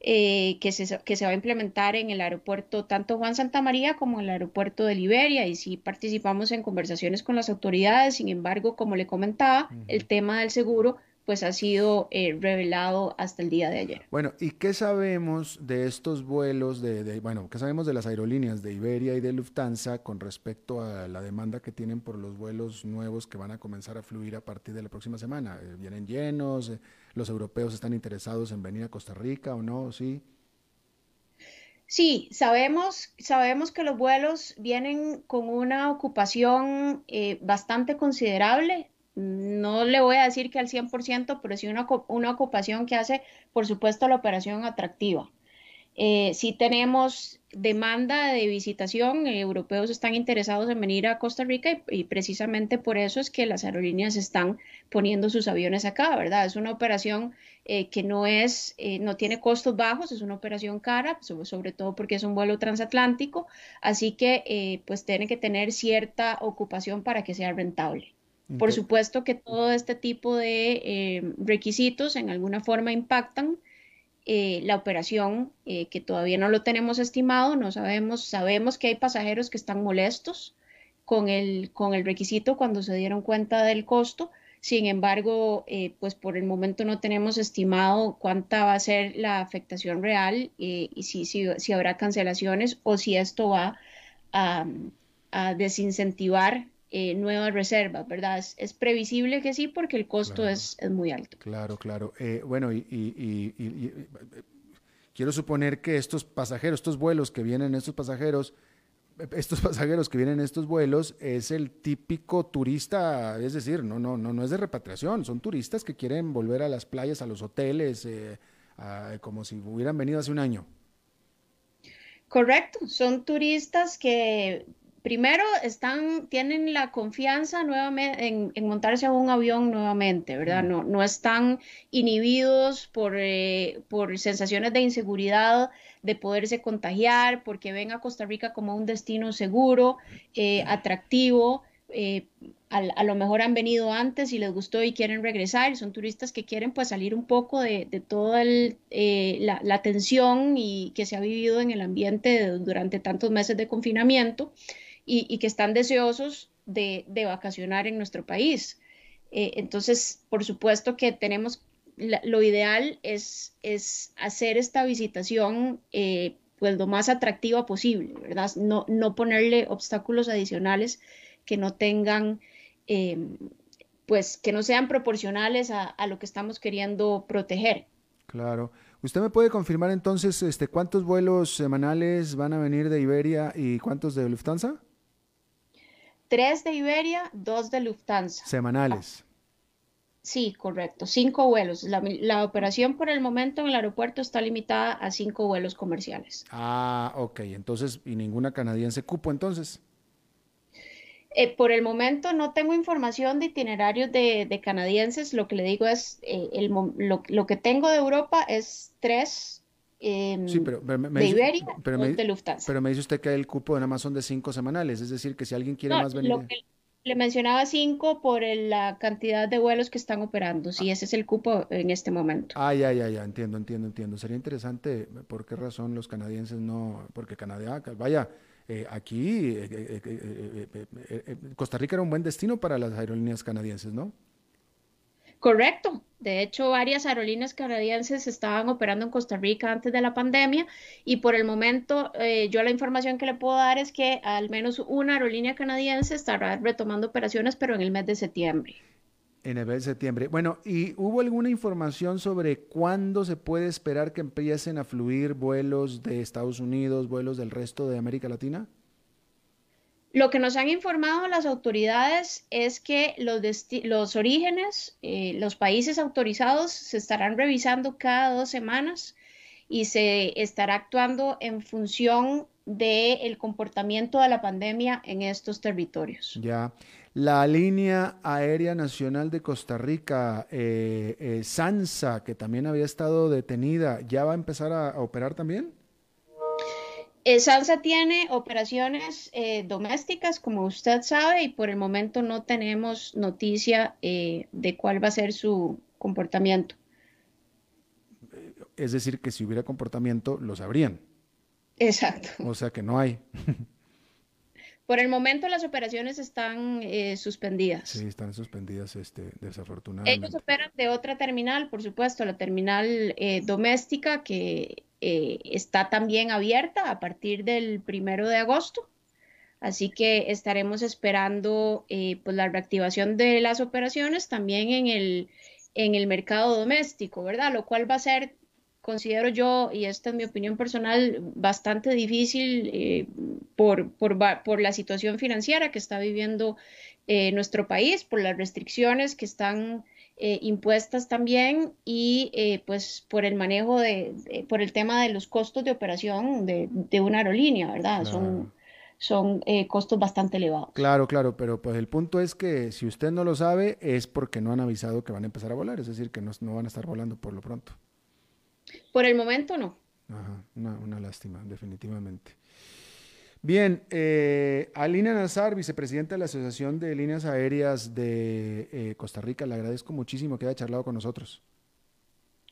eh, que, se, que se va a implementar en el aeropuerto tanto Juan Santa María como en el aeropuerto de Liberia. Y sí participamos en conversaciones con las autoridades, sin embargo, como le comentaba, el tema del seguro pues ha sido eh, revelado hasta el día de ayer. Bueno, ¿y qué sabemos de estos vuelos, de, bueno, qué sabemos de las aerolíneas de Iberia y de Lufthansa con respecto a la demanda que tienen por los vuelos nuevos que van a comenzar a fluir a partir de la próxima semana? Eh, ¿Vienen llenos? Eh, ¿Los europeos están interesados en venir a Costa Rica o no? ¿Sí? Sí, sabemos, sabemos que los vuelos vienen con una ocupación bastante considerable no le voy a decir que al 100%, pero sí una, una ocupación que hace, por supuesto, la operación atractiva. Eh, sí tenemos demanda de visitación, europeos están interesados en venir a Costa Rica y, precisamente por eso es que las aerolíneas están poniendo sus aviones acá, ¿verdad? Es una operación eh, que no es, eh, no tiene costos bajos, es una operación cara, sobre, sobre todo porque es un vuelo transatlántico, así que pues tiene que tener cierta ocupación para que sea rentable. Por supuesto que todo este tipo de eh, requisitos en alguna forma impactan eh, la operación, eh, que todavía no lo tenemos estimado, no sabemos, sabemos que hay pasajeros que están molestos con el, con el requisito cuando se dieron cuenta del costo. Sin embargo, pues por el momento no tenemos estimado cuánta va a ser la afectación real y si, si, habrá cancelaciones o si esto va a, a desincentivar eh, nuevas reservas, ¿verdad? Es, previsible que sí porque el costo es, muy alto. Claro, claro. Eh, bueno, y, quiero suponer que estos pasajeros, estos vuelos que vienen, estos pasajeros, [laughs] estos pasajeros que vienen en estos vuelos es el típico turista, es decir, no, no, no, no es de repatriación, son turistas que quieren volver a las playas, a los hoteles, eh, como si hubieran venido hace un año. Correcto, son turistas que primero están, tienen la confianza nuevamente en, montarse a un avión nuevamente, ¿verdad? No, no están inhibidos por, eh, por sensaciones de inseguridad, de poderse contagiar, porque ven a Costa Rica como un destino seguro, eh, atractivo. Eh, a, lo mejor han venido antes y les gustó y quieren regresar, son turistas que quieren pues salir un poco de, toda la, la, tensión y que se ha vivido en el ambiente durante tantos meses de confinamiento y, que están deseosos de, vacacionar en nuestro país. Eh, entonces, por supuesto que tenemos, lo ideal es, es hacer esta visitación eh, pues lo más atractiva posible, ¿verdad? No, no ponerle obstáculos adicionales que no tengan, em, pues que no sean proporcionales a, a, lo que estamos queriendo proteger. Claro. ¿Usted me puede confirmar entonces este, cuántos vuelos semanales van a venir de Iberia y cuántos de Lufthansa? Tres de Iberia, dos de Lufthansa. Semanales. Sí, correcto. Cinco vuelos. La, operación por el momento en el aeropuerto está limitada a cinco vuelos comerciales. Ah, ok. Entonces, ¿y ninguna canadiense cupo entonces? Eh, por el momento no tengo información de itinerarios de, canadienses. Lo que le digo es, eh, el, lo, lo, que tengo de Europa es tres Em, sí, pero, me, de Iberia pero de Lufthansa. Pero me dice usted que el cupo de Amazon de cinco semanales, es decir, que si alguien quiere más venir... le mencionaba cinco por la cantidad de vuelos que están operando, si ese es el cupo en este momento. Ah, ya, ya, ya, entiendo, entiendo, entiendo. Sería interesante por qué razón los canadienses no, porque Canadá, vaya, eh, aquí eh, eh, Costa Rica era un buen destino para las aerolíneas canadienses, ¿no? Correcto. De hecho, varias aerolíneas canadienses estaban operando en Costa Rica antes de la pandemia y por el momento eh, yo la información que le puedo dar es que al menos una aerolínea canadiense estará retomando operaciones, pero en el mes de septiembre. En el mes de septiembre. Bueno, ¿y hubo alguna información sobre cuándo se puede esperar que empiecen a fluir vuelos de Estados Unidos, vuelos del resto de América Latina? Lo que nos han informado las autoridades es que los, los orígenes, eh, los países autorizados se estarán revisando cada dos semanas y se estará actuando en función del comportamiento de la pandemia en estos territorios. Ya. La línea aérea nacional de Costa Rica, eh, eh, SANSA, que también había estado detenida, ¿ya va a empezar a operar también? Eh, Sansa tiene operaciones eh, domésticas, como usted sabe, y por el momento no tenemos noticia eh, de cuál va a ser su comportamiento. Es decir, que si hubiera comportamiento, lo sabrían. Exacto. O sea que no hay. [laughs] Por el momento las operaciones están suspendidas. Sí, están suspendidas este, desafortunadamente. Ellos operan de otra terminal, por supuesto, la terminal doméstica que eh, está también abierta a partir del primero de agosto. Así que estaremos esperando eh, pues la reactivación de las operaciones también en el, en el mercado doméstico, ¿verdad? Lo cual va a ser, considero yo, y esta es mi opinión personal, bastante difícil eh, por, por, por, la situación financiera que está viviendo nuestro país, por las restricciones que están eh, impuestas también y eh, pues por el manejo de, por el tema de los costos de operación de, una aerolínea, ¿verdad? Son, son eh, costos bastante elevados. Claro, claro, pero pues el punto es que si usted no lo sabe es porque no han avisado que van a empezar a volar, es decir, que no, no van a estar volando por lo pronto. Por el momento no. Ajá, una, una lástima, definitivamente. Bien, eh, Alina Nazar, vicepresidenta de la Asociación de Líneas Aéreas de eh, Costa Rica, le agradezco muchísimo que haya charlado con nosotros.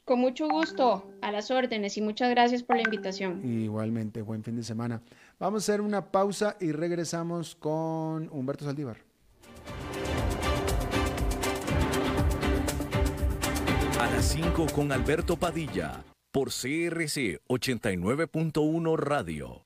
Con mucho gusto, a las órdenes y muchas gracias por la invitación. Igualmente, buen fin de semana. Vamos a hacer una pausa y regresamos con Humberto Saldívar. A las 5 con Alberto Padilla, por CRC 89.1 Radio.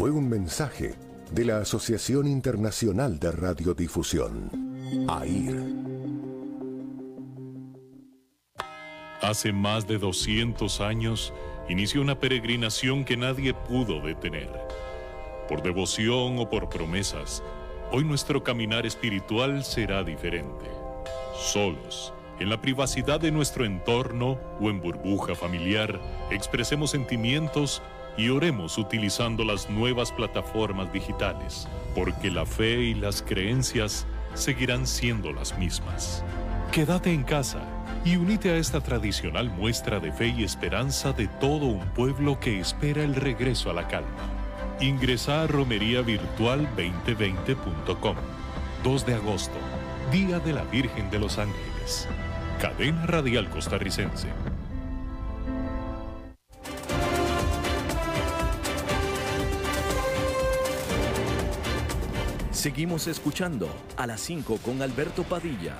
Fue un mensaje de la Asociación Internacional de Radiodifusión, AIR. Hace más de 200 años inició una peregrinación que nadie pudo detener. Por devoción o por promesas, hoy nuestro caminar espiritual será diferente. Solos, en la privacidad de nuestro entorno o en burbuja familiar, expresemos sentimientos y oremos utilizando las nuevas plataformas digitales, porque la fe y las creencias seguirán siendo las mismas. Quédate en casa y unite a esta tradicional muestra de fe y esperanza de todo un pueblo que espera el regreso a la calma. Ingresa a romeriavirtual2020.com. 2 de agosto, Día de la Virgen de los Ángeles. Cadena Radial Costarricense. Seguimos escuchando a las 5 con Alberto Padilla.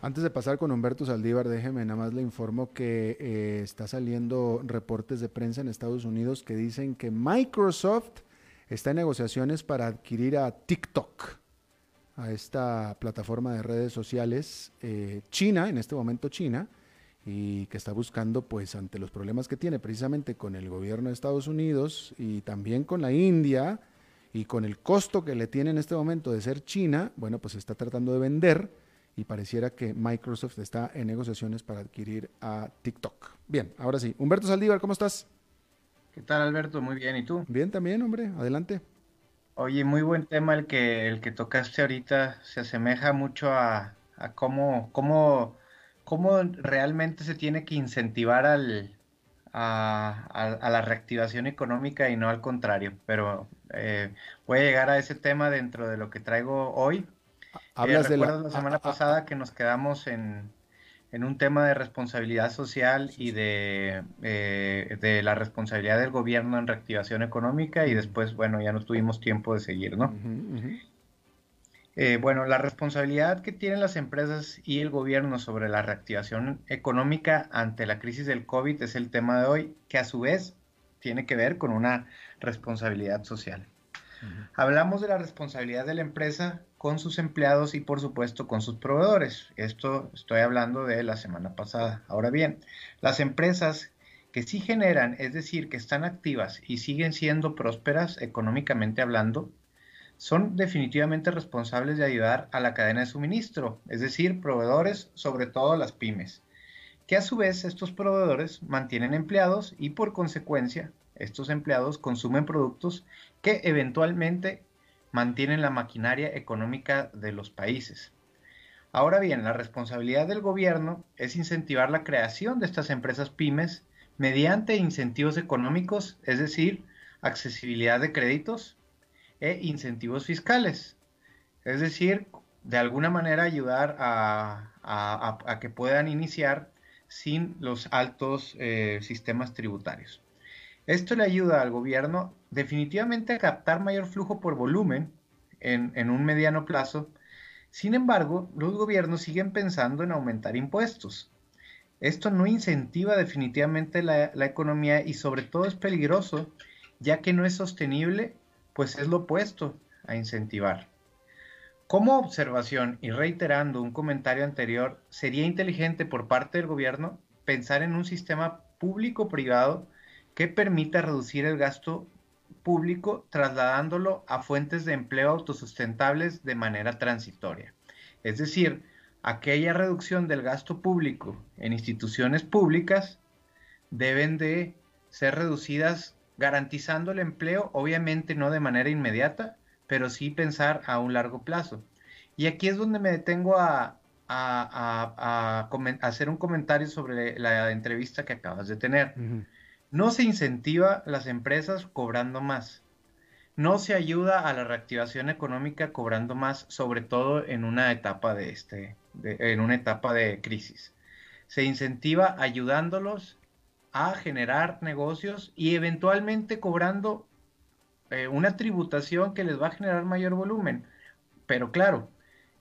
Antes de pasar con Humberto Saldívar, déjeme nada más le informo que eh, está saliendo reportes de prensa en Estados Unidos que dicen que Microsoft está en negociaciones para adquirir a TikTok, a esta plataforma de redes sociales eh, China, en este momento China, y que está buscando, pues, ante los problemas que tiene precisamente con el gobierno de Estados Unidos y también con la India y con el costo que le tiene en este momento de ser China, bueno, pues está tratando de vender y pareciera que Microsoft está en negociaciones para adquirir a TikTok. Bien, ahora sí. Humberto Saldívar, ¿cómo estás? ¿Qué tal, Alberto? Muy bien, ¿y tú? Bien también, hombre, adelante. Oye, muy buen tema el que, el que tocaste ahorita. Se asemeja mucho a, a cómo, cómo cómo realmente se tiene que incentivar al, a, la reactivación económica y no al contrario. Pero eh, voy a llegar a ese tema dentro de lo que traigo hoy. Hablas eh, de la, semana pasada que nos quedamos en, un tema de responsabilidad social y de, eh, de, la responsabilidad del gobierno en reactivación económica y después, bueno, ya no tuvimos tiempo de seguir, ¿no? Eh, bueno, la responsabilidad que tienen las empresas y el gobierno sobre la reactivación económica ante la crisis del COVID es el tema de hoy, que a su vez tiene que ver con una responsabilidad social. Hablamos de la responsabilidad de la empresa con sus empleados y por supuesto con sus proveedores. Esto estoy hablando de la semana pasada. Ahora bien, las empresas que sí generan, es decir, que están activas y siguen siendo prósperas económicamente hablando, son definitivamente responsables de ayudar a la cadena de suministro, es decir, proveedores, sobre todo las pymes, que a su vez estos proveedores mantienen empleados y por consecuencia estos empleados consumen productos que eventualmente mantienen la maquinaria económica de los países. Ahora bien, la responsabilidad del gobierno es incentivar la creación de estas empresas pymes mediante incentivos económicos, es decir, accesibilidad de créditos, e incentivos fiscales. Es decir, de alguna manera ayudar a, que puedan iniciar sin los altos eh, sistemas tributarios. Esto le ayuda al gobierno definitivamente a captar mayor flujo por volumen en, un mediano plazo. Sin embargo, los gobiernos siguen pensando en aumentar impuestos. Esto no incentiva definitivamente la, la economía y sobre todo es peligroso ya que no es sostenible pues es lo opuesto a incentivar. como observación y reiterando un comentario anterior, sería inteligente por parte del gobierno pensar en un sistema público-privado que permita reducir el gasto público trasladándolo a fuentes de empleo autosustentables de manera transitoria. Es decir, aquella reducción del gasto público en instituciones públicas deben de ser reducidas garantizando el empleo, obviamente no de manera inmediata, pero sí pensar a un largo plazo. Y aquí es donde me detengo a, hacer un comentario sobre la entrevista que acabas de tener. No se incentiva las empresas cobrando más. No se ayuda a la reactivación económica cobrando más, sobre todo en una etapa de este, en una etapa de crisis. Se incentiva ayudándolos a generar negocios y eventualmente cobrando eh, una tributación que les va a generar mayor volumen. Pero claro,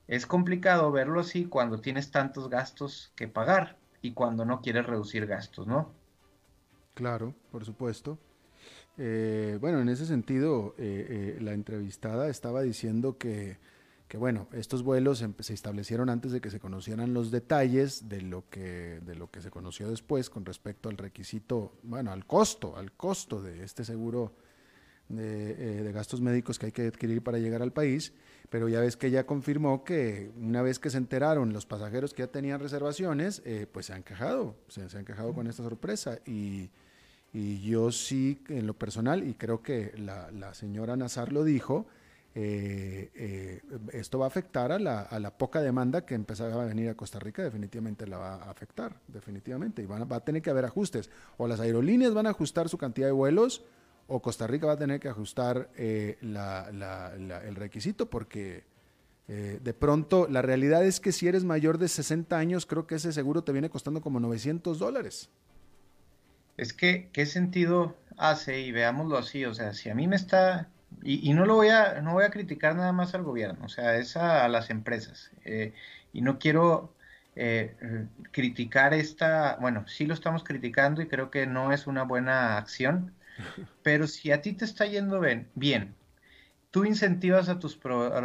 es complicado verlo así cuando tienes tantos gastos que pagar y cuando no quieres reducir gastos, ¿no? Claro, por supuesto. Eh, bueno, en ese sentido, eh, la entrevistada estaba diciendo que que bueno, estos vuelos se establecieron antes de que se conocieran los detalles de lo que de lo que se conoció después con respecto al requisito, bueno, al costo, al costo de este seguro de, eh, gastos médicos que hay que adquirir para llegar al país, pero ya ves que ella confirmó que una vez que se enteraron los pasajeros que ya tenían reservaciones, eh, pues se han quejado, se, han quejado con esta sorpresa. Y, yo sí, en lo personal, y creo que la, la señora Nazar lo dijo, eh, eh, esto va a afectar a la, poca demanda que empezaba a venir a Costa Rica, definitivamente la va a afectar, definitivamente, y va a tener que haber ajustes. O las aerolíneas van a ajustar su cantidad de vuelos, o Costa Rica va a tener que ajustar eh, el requisito, porque de pronto la realidad es que si eres mayor de 60 años, creo que ese seguro te viene costando como 900 dólares. Es que, ¿qué sentido hace? Y veámoslo así, o sea, si a mí me está y, no lo voy a, no voy a criticar nada más al gobierno, o sea, es a, las empresas. Eh, y no quiero eh, criticar esta, bueno, sí lo estamos criticando y creo que no es una buena acción, [laughs] pero si a ti te está yendo bien, bien tú incentivas a tus,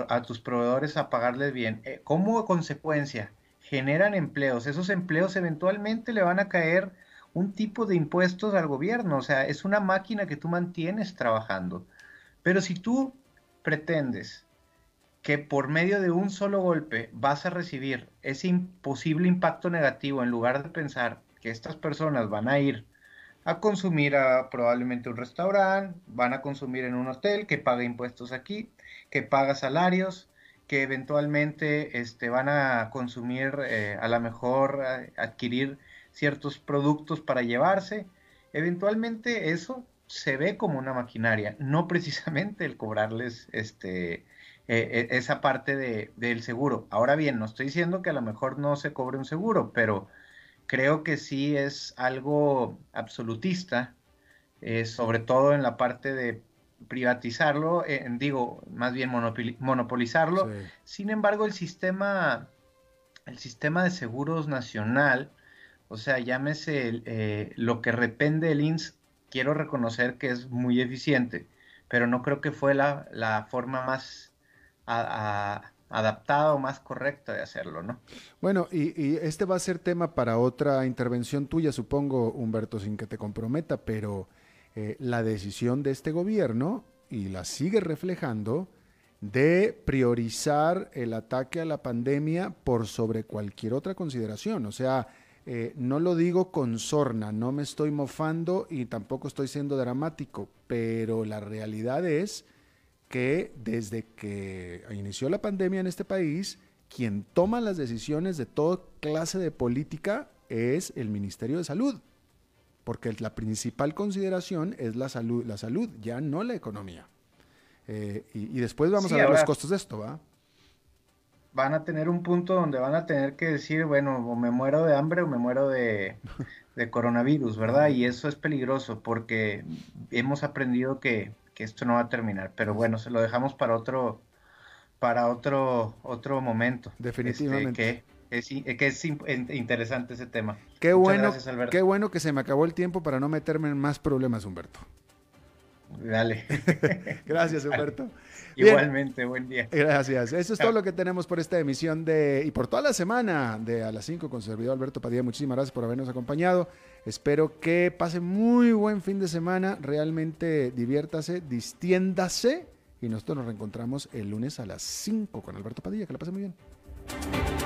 a tus proveedores a pagarles bien, eh, como consecuencia generan empleos, esos empleos eventualmente le van a caer un tipo de impuestos al gobierno, o sea, es una máquina que tú mantienes trabajando. Pero si tú pretendes que por medio de un solo golpe vas a recibir ese imposible impacto negativo en lugar de pensar que estas personas van a ir a consumir a probablemente un restaurante, van a consumir en un hotel que paga impuestos aquí, que paga salarios, que eventualmente este, van a consumir, eh, a lo mejor adquirir ciertos productos para llevarse. Eventualmente eso se ve como una maquinaria, no precisamente el cobrarles este, eh, eh, esa parte de, del seguro. Ahora bien, no estoy diciendo que a lo mejor no se cobre un seguro, pero creo que sí es algo absolutista, eh, sobre todo en la parte de privatizarlo, digo, más bien monopolizarlo. Sin embargo, el sistema, el sistema de seguros nacional, o sea, llámese lo que repende el INS quiero reconocer que es muy eficiente, pero no creo que fue la, forma más adaptada o más correcta de hacerlo, ¿no? Bueno, y, este va a ser tema para otra intervención tuya, supongo, Humberto, sin que te comprometa, pero eh, la decisión de este gobierno, y la sigue reflejando, de priorizar el ataque a la pandemia por sobre cualquier otra consideración. O sea, eh, no lo digo con sorna, no me estoy mofando y tampoco estoy siendo dramático, pero la realidad es que desde que inició la pandemia en este país, quien toma las decisiones de toda clase de política es el Ministerio de Salud, porque la principal consideración es la salud, la salud ya no la economía. Eh, y, después vamos a ver los costos de esto, ¿va? Van a tener un punto donde van a tener que decir, bueno, o me muero de hambre o me muero de, coronavirus, ¿verdad? Y eso es peligroso porque hemos aprendido que, esto no va a terminar. Pero bueno, se lo dejamos para otro, para otro, otro momento. Este, Definitivamente. que es, que es interesante ese tema. Qué bueno, qué bueno que se me acabó el tiempo para no meterme en más problemas, Humberto. Dale. [laughs] Gracias, Humberto. Igualmente, buen día. Gracias. Eso es todo lo que tenemos por esta emisión de y por toda la semana de a las 5 con su servidor Alberto Padilla. Muchísimas gracias por habernos acompañado. Espero que pase muy buen fin de semana. Realmente diviértase, distiéndase. Y nosotros nos reencontramos el lunes a las 5 con Alberto Padilla. Que la pase muy bien.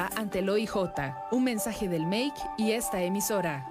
ante el OIJ. Un mensaje del MAKE y esta emisora.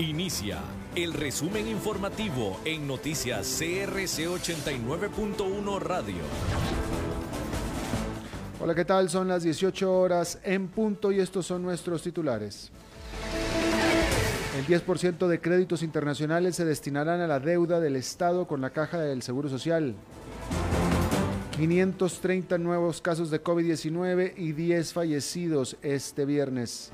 Inicia el resumen informativo en noticias CRC 89.1 Radio. Hola, ¿qué tal? Son las 18 horas en punto y estos son nuestros titulares. El 10% de créditos internacionales se destinarán a la deuda del Estado con la Caja del Seguro Social. 530 nuevos casos de COVID-19 y 10 fallecidos este viernes.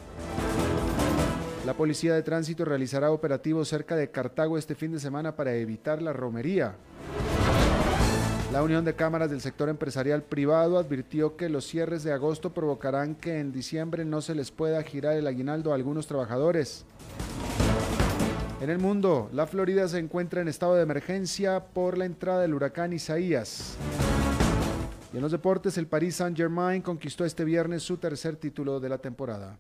La Policía de Tránsito realizará operativos cerca de Cartago este fin de semana para evitar la romería. La Unión de Cámaras del Sector Empresarial Privado advirtió que los cierres de agosto provocarán que en diciembre no se les pueda girar el aguinaldo a algunos trabajadores. En el mundo, la Florida se encuentra en estado de emergencia por la entrada del huracán Isaías. Y en los deportes, el Paris Saint-Germain conquistó este viernes su tercer título de la temporada.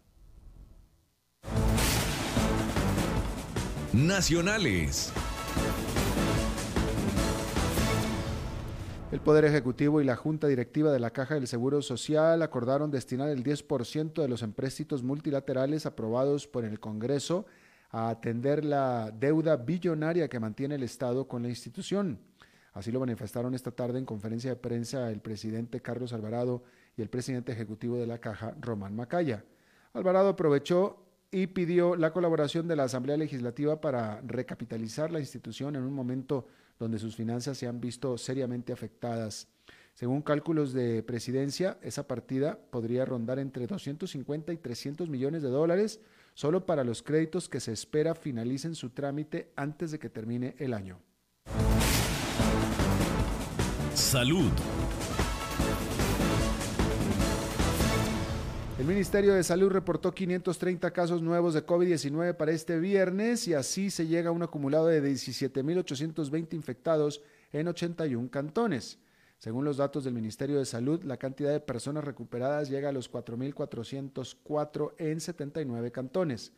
Nacionales. El Poder Ejecutivo y la Junta Directiva de la Caja del Seguro Social acordaron destinar el 10% de los empréstitos multilaterales aprobados por el Congreso a atender la deuda billonaria que mantiene el Estado con la institución. Así lo manifestaron esta tarde en conferencia de prensa el presidente Carlos Alvarado y el presidente ejecutivo de la Caja, Román Macaya. Alvarado aprovechó y pidió la colaboración de la Asamblea Legislativa para recapitalizar la institución en un momento donde sus finanzas se han visto seriamente afectadas. Según cálculos de presidencia, esa partida podría rondar entre 250 y 300 millones de dólares solo para los créditos que se espera finalicen su trámite antes de que termine el año. Salud. El Ministerio de Salud reportó 530 casos nuevos de COVID-19 para este viernes y así se llega a un acumulado de 17.820 infectados en 81 cantones. Según los datos del Ministerio de Salud, la cantidad de personas recuperadas llega a los 4.404 en 79 cantones.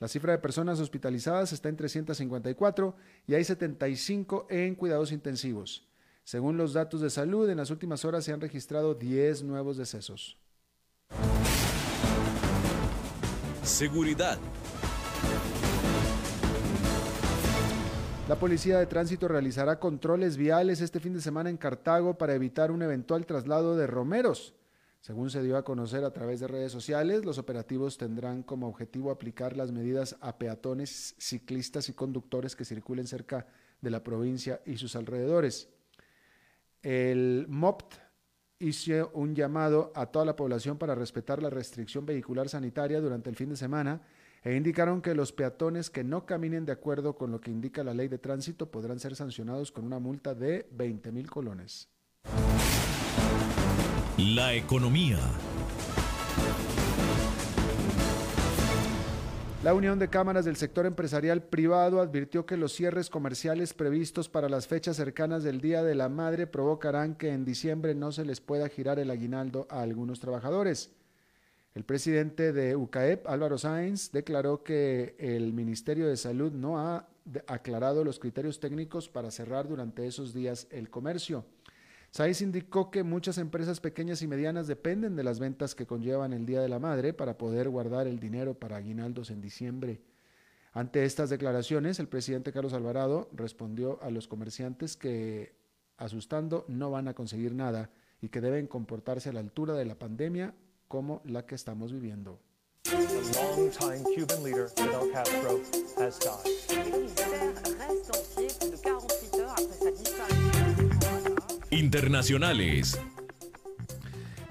La cifra de personas hospitalizadas está en 354 y hay 75 en cuidados intensivos. Según los datos de salud, en las últimas horas se han registrado 10 nuevos decesos. Seguridad. La Policía de Tránsito realizará controles viales este fin de semana en Cartago para evitar un eventual traslado de romeros. Según se dio a conocer a través de redes sociales, los operativos tendrán como objetivo aplicar las medidas a peatones, ciclistas y conductores que circulen cerca de la provincia y sus alrededores. El MOPT hizo un llamado a toda la población para respetar la restricción vehicular sanitaria durante el fin de semana e indicaron que los peatones que no caminen de acuerdo con lo que indica la ley de tránsito podrán ser sancionados con una multa de 20 mil colones. La economía. La Unión de Cámaras del Sector Empresarial Privado advirtió que los cierres comerciales previstos para las fechas cercanas del Día de la Madre provocarán que en diciembre no se les pueda girar el aguinaldo a algunos trabajadores. El presidente de UCAEP, Álvaro Sáenz, declaró que el Ministerio de Salud no ha aclarado los criterios técnicos para cerrar durante esos días el comercio. Saiz indicó que muchas empresas pequeñas y medianas dependen de las ventas que conllevan el Día de la Madre para poder guardar el dinero para aguinaldos en diciembre. Ante estas declaraciones, el presidente Carlos Alvarado respondió a los comerciantes que, asustando, no van a conseguir nada y que deben comportarse a la altura de la pandemia como la que estamos viviendo. Internacionales.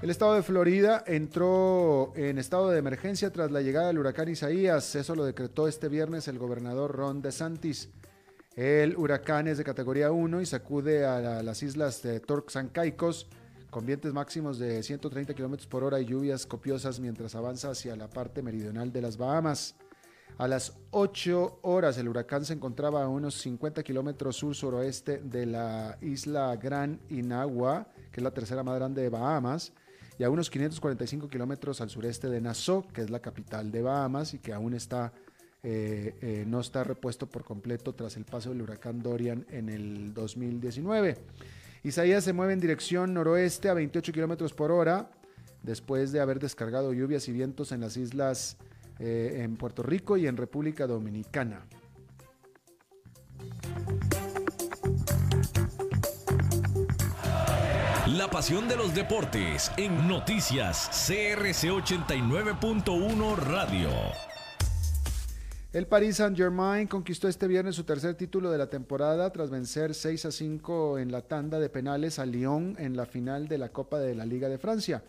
El estado de Florida entró en estado de emergencia tras la llegada del huracán Isaías. Eso lo decretó este viernes el gobernador Ron DeSantis. El huracán es de categoría 1 y sacude a las islas de and Caicos con vientos máximos de 130 kilómetros por hora y lluvias copiosas mientras avanza hacia la parte meridional de las Bahamas. A las 8 horas el huracán se encontraba a unos 50 kilómetros sur-suroeste de la isla Gran Inagua, que es la tercera más grande de Bahamas, y a unos 545 kilómetros al sureste de Nassau, que es la capital de Bahamas y que aún está, eh, eh, no está repuesto por completo tras el paso del huracán Dorian en el 2019. Isaías se mueve en dirección noroeste a 28 kilómetros por hora, después de haber descargado lluvias y vientos en las islas eh, en Puerto Rico y en República Dominicana. La pasión de los deportes en noticias CRC 89.1 Radio. El Paris Saint-Germain conquistó este viernes su tercer título de la temporada tras vencer 6 a 5 en la tanda de penales a Lyon en la final de la Copa de la Liga de Francia.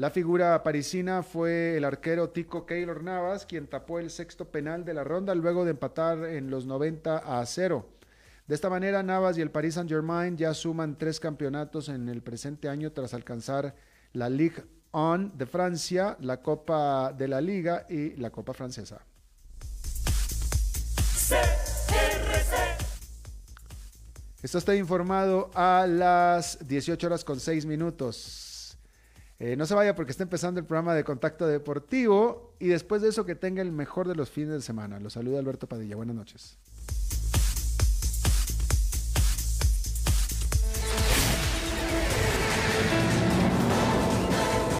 La figura parisina fue el arquero Tico Keylor Navas, quien tapó el sexto penal de la ronda luego de empatar en los 90 a 0. De esta manera, Navas y el Paris Saint-Germain ya suman tres campeonatos en el presente año tras alcanzar la Ligue 1 de Francia, la Copa de la Liga y la Copa Francesa. Esto está informado a las 18 horas con 6 minutos. Eh, no se vaya porque está empezando el programa de Contacto Deportivo y después de eso que tenga el mejor de los fines de semana. Los saluda Alberto Padilla. Buenas noches.